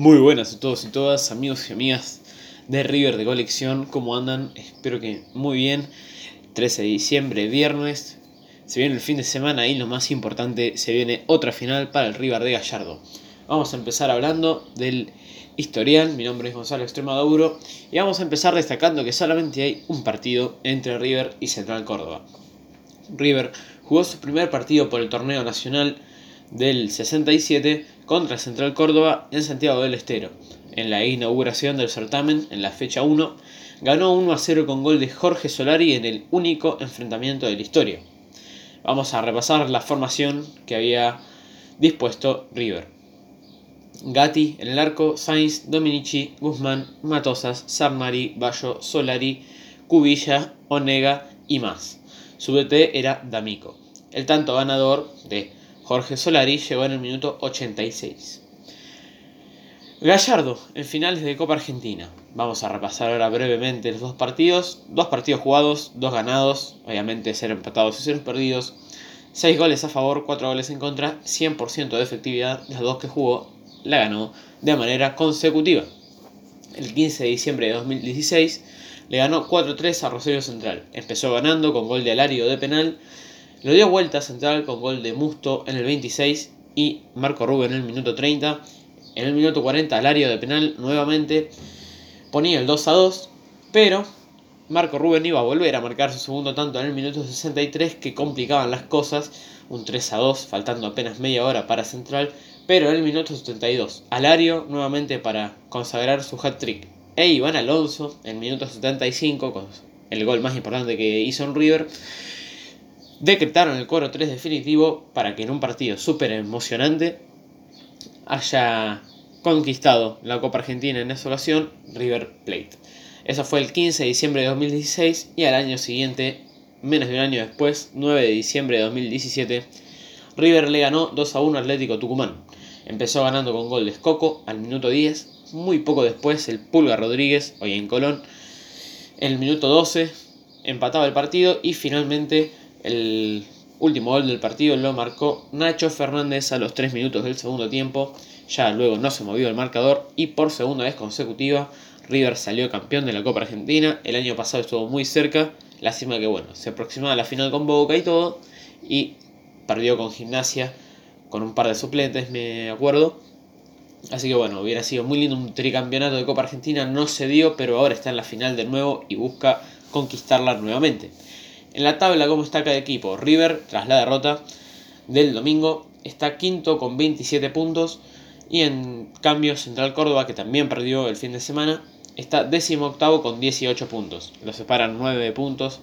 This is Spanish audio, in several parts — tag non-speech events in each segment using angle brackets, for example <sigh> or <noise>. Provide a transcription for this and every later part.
Muy buenas a todos y todas, amigos y amigas de River de colección. ¿Cómo andan? Espero que muy bien. 13 de diciembre, viernes. Se viene el fin de semana y lo más importante, se viene otra final para el River de Gallardo. Vamos a empezar hablando del historial. Mi nombre es Gonzalo Extremaduro y vamos a empezar destacando que solamente hay un partido entre River y Central Córdoba. River jugó su primer partido por el torneo nacional del 67 contra Central Córdoba en Santiago del Estero. En la inauguración del certamen, en la fecha 1, ganó 1 a 0 con gol de Jorge Solari en el único enfrentamiento de la historia. Vamos a repasar la formación que había dispuesto River. Gatti en el arco, Sainz, Dominici, Guzmán, Matosas, Sarmari, Bayo, Solari, Cubilla, Onega y más. Su DT era D'Amico. El tanto ganador de Jorge Solari llegó en el minuto 86. Gallardo, en finales de Copa Argentina. Vamos a repasar ahora brevemente los dos partidos. Dos partidos jugados, dos ganados, obviamente ser empatados y ser perdidos. 6 goles a favor, 4 goles en contra, 100% de efectividad. Las dos que jugó la ganó de manera consecutiva. El 15 de diciembre de 2016 le ganó 4-3 a Rosario Central. Empezó ganando con gol de Alario de penal lo dio vuelta central con gol de Musto en el 26 y Marco Rubén en el minuto 30. En el minuto 40 Alario de penal nuevamente ponía el 2 a 2, pero Marco Rubén iba a volver a marcar su segundo tanto en el minuto 63 que complicaban las cosas, un 3 a 2 faltando apenas media hora para Central, pero en el minuto 72 Alario nuevamente para consagrar su hat-trick e Iván Alonso en el minuto 75 con el gol más importante que hizo en River decretaron el coro 3 definitivo para que en un partido súper emocionante haya conquistado la Copa Argentina en esa ocasión River Plate. Eso fue el 15 de diciembre de 2016 y al año siguiente, menos de un año después, 9 de diciembre de 2017, River le ganó 2 a 1 Atlético Tucumán. Empezó ganando con gol de Escoco al minuto 10, muy poco después el Pulga Rodríguez, hoy en Colón, el minuto 12 empataba el partido y finalmente el último gol del partido lo marcó Nacho Fernández a los 3 minutos del segundo tiempo. Ya luego no se movió el marcador y por segunda vez consecutiva River salió campeón de la Copa Argentina. El año pasado estuvo muy cerca. Lástima que bueno, se aproximaba a la final con Boca y todo. Y perdió con Gimnasia con un par de suplentes, me acuerdo. Así que bueno, hubiera sido muy lindo un tricampeonato de Copa Argentina. No se dio, pero ahora está en la final de nuevo y busca conquistarla nuevamente. En la tabla, ¿cómo está cada equipo? River, tras la derrota del domingo, está quinto con 27 puntos. Y en cambio, Central Córdoba, que también perdió el fin de semana, está décimo octavo con 18 puntos. Lo separan 9 puntos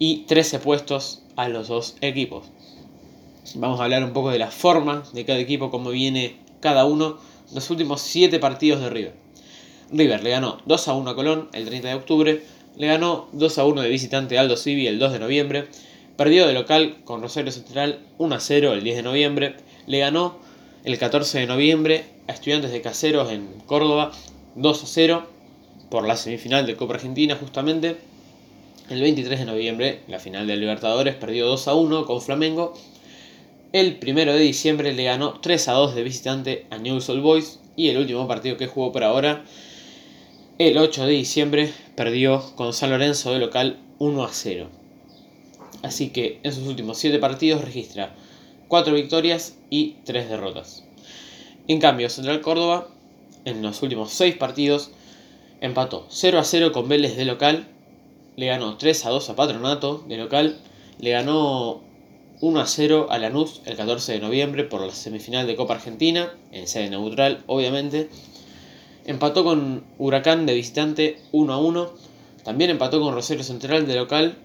y 13 puestos a los dos equipos. Vamos a hablar un poco de la forma de cada equipo, cómo viene cada uno los últimos 7 partidos de River. River le ganó 2 a 1 a Colón el 30 de octubre, le ganó 2 a 1 de visitante Aldo Civi el 2 de noviembre, perdió de local con Rosario Central 1 a 0 el 10 de noviembre, le ganó el 14 de noviembre a Estudiantes de Caseros en Córdoba 2 a 0 por la semifinal de Copa Argentina justamente. El 23 de noviembre, la final de Libertadores, perdió 2 a 1 con Flamengo. El 1 de diciembre le ganó 3 a 2 de visitante a News Old Boys. Y el último partido que jugó por ahora el 8 de diciembre perdió con San Lorenzo de local 1 a 0. Así que en sus últimos 7 partidos registra 4 victorias y 3 derrotas. En cambio, Central Córdoba en los últimos 6 partidos empató 0 a 0 con Vélez de local, le ganó 3 a 2 a Patronato de local, le ganó 1 a 0 a Lanús el 14 de noviembre por la semifinal de Copa Argentina, en sede neutral obviamente, Empató con Huracán de visitante 1 a 1. También empató con Rosario Central de local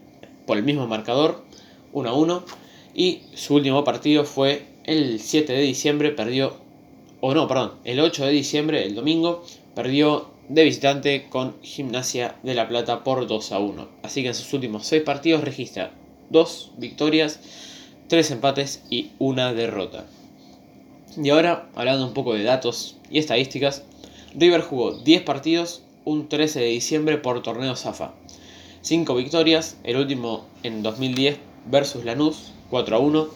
por el mismo marcador 1 a 1. Y su último partido fue el 7 de diciembre, perdió, o no, perdón, el 8 de diciembre, el domingo, perdió de visitante con Gimnasia de La Plata por 2 a 1. Así que en sus últimos 6 partidos registra 2 victorias, 3 empates y una derrota. Y ahora, hablando un poco de datos y estadísticas, River jugó 10 partidos un 13 de diciembre por torneo Zafa. 5 victorias, el último en 2010 versus Lanús 4 a 1.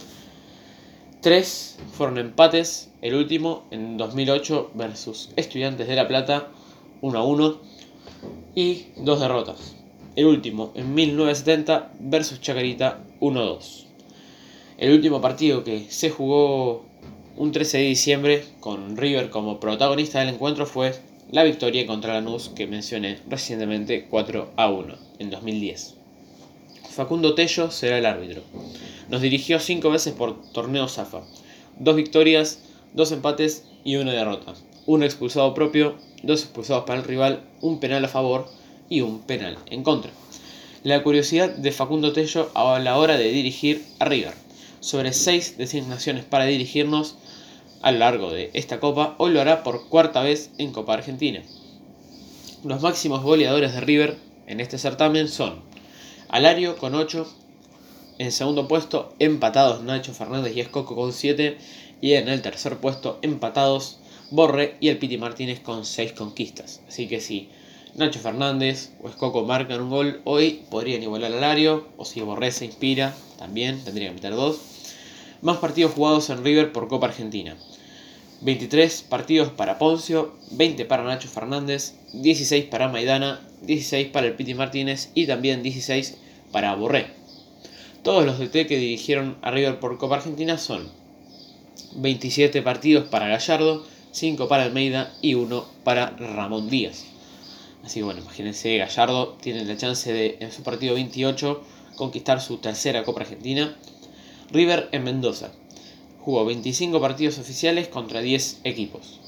Tres fueron empates, el último en 2008 versus Estudiantes de La Plata 1 a 1 y dos derrotas. El último en 1970 versus Chacarita 1 a 2. El último partido que se jugó un 13 de diciembre con River como protagonista del encuentro fue la victoria contra Lanús que mencioné recientemente 4 a 1 en 2010. Facundo Tello será el árbitro. Nos dirigió cinco veces por torneo Zafa. Dos victorias, dos empates y una derrota. Un expulsado propio, dos expulsados para el rival, un penal a favor y un penal en contra. La curiosidad de Facundo Tello a la hora de dirigir a River. Sobre seis designaciones para dirigirnos a lo largo de esta Copa, hoy lo hará por cuarta vez en Copa Argentina. Los máximos goleadores de River en este certamen son Alario con 8. En segundo puesto, empatados Nacho Fernández y Escoco con 7. Y en el tercer puesto, empatados Borre y el Piti Martínez con 6 conquistas. Así que si Nacho Fernández o Escoco marcan un gol hoy, podrían igualar a Alario. O si Borre se inspira, también tendría que meter 2. Más partidos jugados en River por Copa Argentina. 23 partidos para Poncio, 20 para Nacho Fernández, 16 para Maidana, 16 para el Piti Martínez y también 16 para Borré. Todos los DT que dirigieron a River por Copa Argentina son 27 partidos para Gallardo, 5 para Almeida y 1 para Ramón Díaz. Así que bueno, imagínense, Gallardo tiene la chance de en su partido 28 conquistar su tercera Copa Argentina. River en Mendoza. Jugó 25 partidos oficiales contra 10 equipos.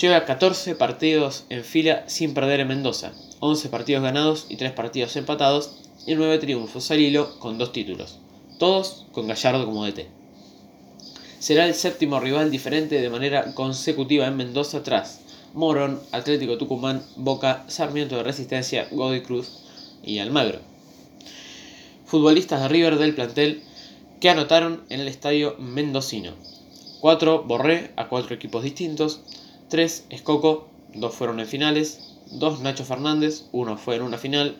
Lleva 14 partidos en fila sin perder en Mendoza, 11 partidos ganados y 3 partidos empatados y 9 triunfos al hilo con 2 títulos, todos con Gallardo como DT. Será el séptimo rival diferente de manera consecutiva en Mendoza tras Morón, Atlético Tucumán, Boca, Sarmiento de Resistencia, Godoy Cruz y Almagro. Futbolistas de River del plantel que anotaron en el estadio mendocino. 4 Borré a 4 equipos distintos, 3 Escoco, 2 fueron en finales, 2 Nacho Fernández, 1 fue en una final,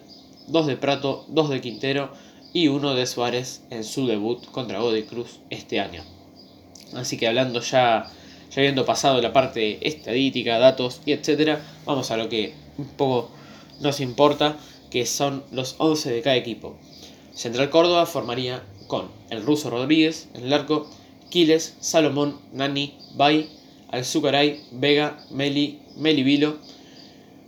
2 de Prato, 2 de Quintero y 1 de Suárez en su debut contra Godoy Cruz este año. Así que hablando ya, ya habiendo pasado la parte estadística, datos y etcétera, vamos a lo que un poco nos importa, que son los 11 de cada equipo. Central Córdoba formaría con el ruso Rodríguez en el arco, Quiles, Salomón, Nani, Bay, Alzucaray, Vega, Meli, Meli Vilo,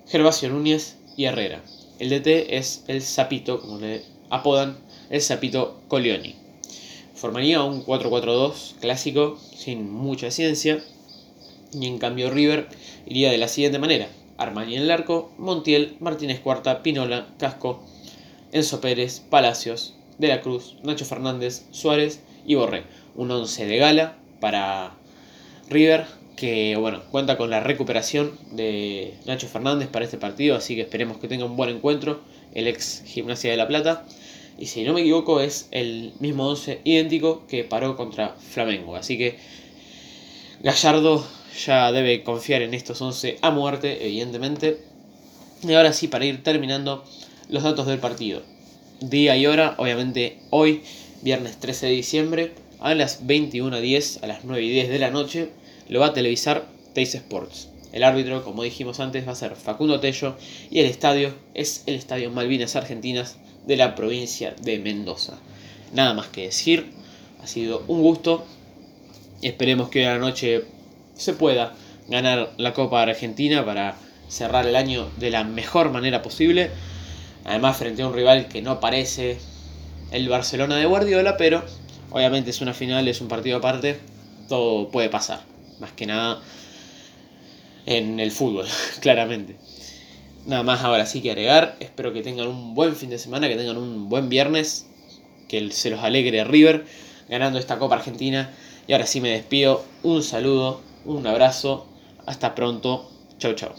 Gervasio Núñez y Herrera. El DT es el Zapito, como le apodan, el Zapito Colioni. Formaría un 4-4-2 clásico sin mucha ciencia. Y en cambio River iría de la siguiente manera. Armani en el arco, Montiel, Martínez Cuarta, Pinola, Casco, Enzo Pérez, Palacios, de la Cruz, Nacho Fernández, Suárez y Borré. Un 11 de gala para River que bueno, cuenta con la recuperación de Nacho Fernández para este partido, así que esperemos que tenga un buen encuentro el ex Gimnasia de la Plata. Y si no me equivoco es el mismo 11 idéntico que paró contra Flamengo, así que Gallardo ya debe confiar en estos 11 a muerte, evidentemente. Y ahora sí, para ir terminando los datos del partido día y hora, obviamente hoy, viernes 13 de diciembre, a las 21.10, a las 9 y 10 de la noche, lo va a televisar Teis Sports. El árbitro, como dijimos antes, va a ser Facundo Tello y el estadio es el Estadio Malvinas Argentinas de la provincia de Mendoza. Nada más que decir, ha sido un gusto. Esperemos que hoy a la noche se pueda ganar la Copa Argentina para cerrar el año de la mejor manera posible. Además, frente a un rival que no parece el Barcelona de Guardiola, pero obviamente es una final, es un partido aparte, todo puede pasar. Más que nada en el fútbol, <laughs> claramente. Nada más ahora sí que agregar. Espero que tengan un buen fin de semana, que tengan un buen viernes, que se los alegre River ganando esta Copa Argentina. Y ahora sí me despido. Un saludo, un abrazo. Hasta pronto. Chau, chau.